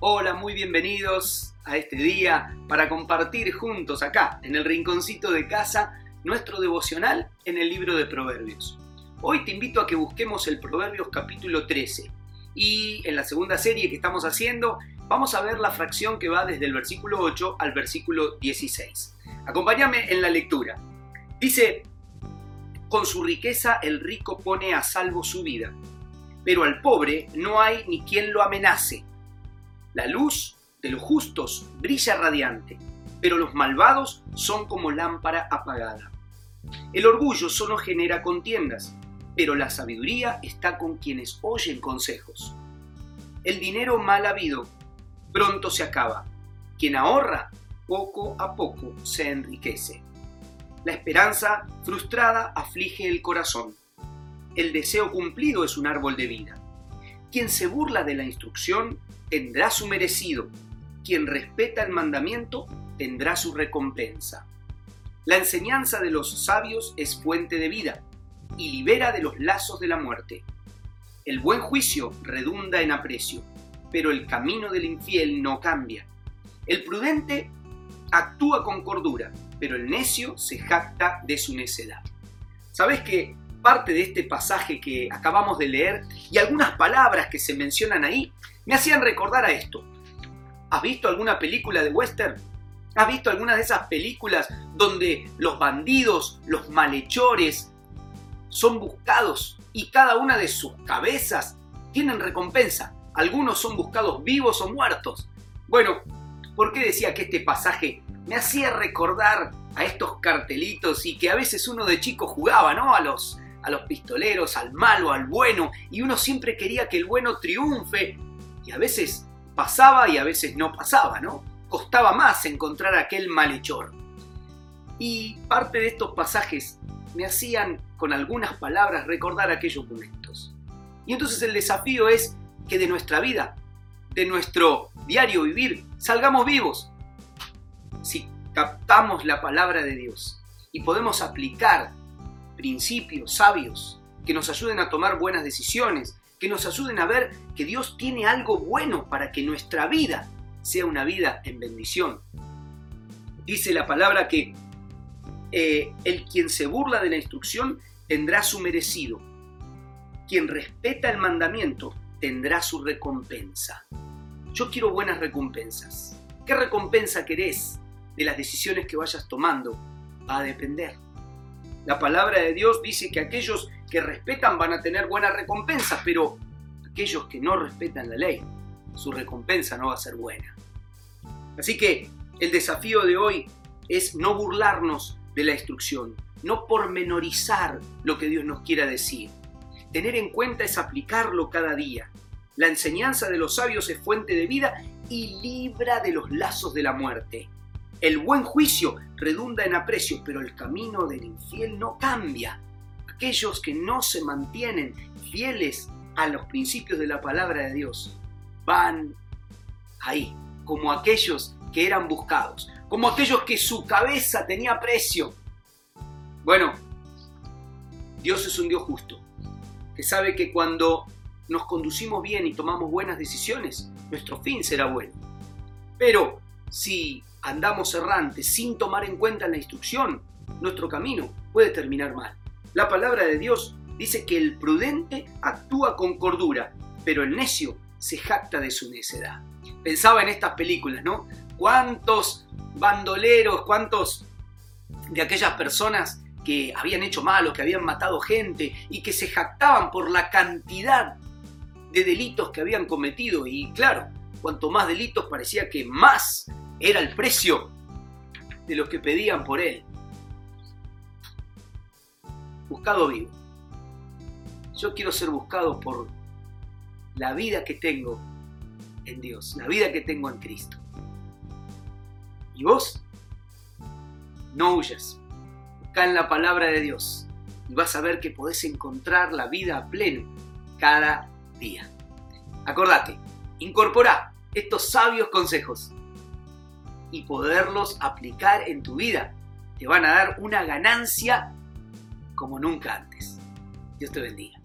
Hola, muy bienvenidos a este día para compartir juntos acá, en el rinconcito de casa, nuestro devocional en el libro de Proverbios. Hoy te invito a que busquemos el Proverbios capítulo 13 y en la segunda serie que estamos haciendo vamos a ver la fracción que va desde el versículo 8 al versículo 16. Acompáñame en la lectura. Dice, con su riqueza el rico pone a salvo su vida, pero al pobre no hay ni quien lo amenace. La luz de los justos brilla radiante, pero los malvados son como lámpara apagada. El orgullo solo genera contiendas, pero la sabiduría está con quienes oyen consejos. El dinero mal habido pronto se acaba. Quien ahorra, poco a poco se enriquece. La esperanza frustrada aflige el corazón. El deseo cumplido es un árbol de vida. Quien se burla de la instrucción tendrá su merecido. Quien respeta el mandamiento tendrá su recompensa. La enseñanza de los sabios es fuente de vida y libera de los lazos de la muerte. El buen juicio redunda en aprecio, pero el camino del infiel no cambia. El prudente actúa con cordura, pero el necio se jacta de su necedad. ¿Sabes que parte de este pasaje que acabamos de leer y algunas palabras que se mencionan ahí me hacían recordar a esto. ¿Has visto alguna película de western? ¿Has visto alguna de esas películas donde los bandidos, los malhechores, son buscados y cada una de sus cabezas tienen recompensa? Algunos son buscados vivos o muertos. Bueno, ¿por qué decía que este pasaje me hacía recordar a estos cartelitos y que a veces uno de chico jugaba, ¿no? A los, a los pistoleros, al malo, al bueno, y uno siempre quería que el bueno triunfe y a veces pasaba y a veces no pasaba, ¿no? Costaba más encontrar aquel malhechor. Y parte de estos pasajes me hacían con algunas palabras recordar aquellos momentos. Y entonces el desafío es que de nuestra vida, de nuestro diario vivir, salgamos vivos. Si captamos la palabra de Dios y podemos aplicar principios sabios que nos ayuden a tomar buenas decisiones, que nos ayuden a ver que Dios tiene algo bueno para que nuestra vida sea una vida en bendición. Dice la palabra que eh, el quien se burla de la instrucción tendrá su merecido. Quien respeta el mandamiento tendrá su recompensa. Yo quiero buenas recompensas. ¿Qué recompensa querés de las decisiones que vayas tomando? Va a depender. La palabra de Dios dice que aquellos que respetan van a tener buenas recompensas, pero aquellos que no respetan la ley, su recompensa no va a ser buena. Así que el desafío de hoy es no burlarnos de la instrucción, no pormenorizar lo que Dios nos quiera decir. Tener en cuenta es aplicarlo cada día. La enseñanza de los sabios es fuente de vida y libra de los lazos de la muerte. El buen juicio redunda en aprecio, pero el camino del infiel no cambia aquellos que no se mantienen fieles a los principios de la palabra de Dios van ahí, como aquellos que eran buscados, como aquellos que su cabeza tenía precio. Bueno, Dios es un Dios justo, que sabe que cuando nos conducimos bien y tomamos buenas decisiones, nuestro fin será bueno. Pero si andamos errantes sin tomar en cuenta la instrucción, nuestro camino puede terminar mal. La palabra de Dios dice que el prudente actúa con cordura, pero el necio se jacta de su necedad. Pensaba en estas películas, ¿no? ¿Cuántos bandoleros, cuántos de aquellas personas que habían hecho malo, que habían matado gente y que se jactaban por la cantidad de delitos que habían cometido? Y claro, cuanto más delitos parecía que más era el precio de lo que pedían por él buscado vivo. Yo quiero ser buscado por la vida que tengo en Dios, la vida que tengo en Cristo. ¿Y vos? No huyas. Busca en la palabra de Dios y vas a ver que podés encontrar la vida a pleno cada día. Acordate, incorpora estos sabios consejos y poderlos aplicar en tu vida. Te van a dar una ganancia como nunca antes. Dios te bendiga.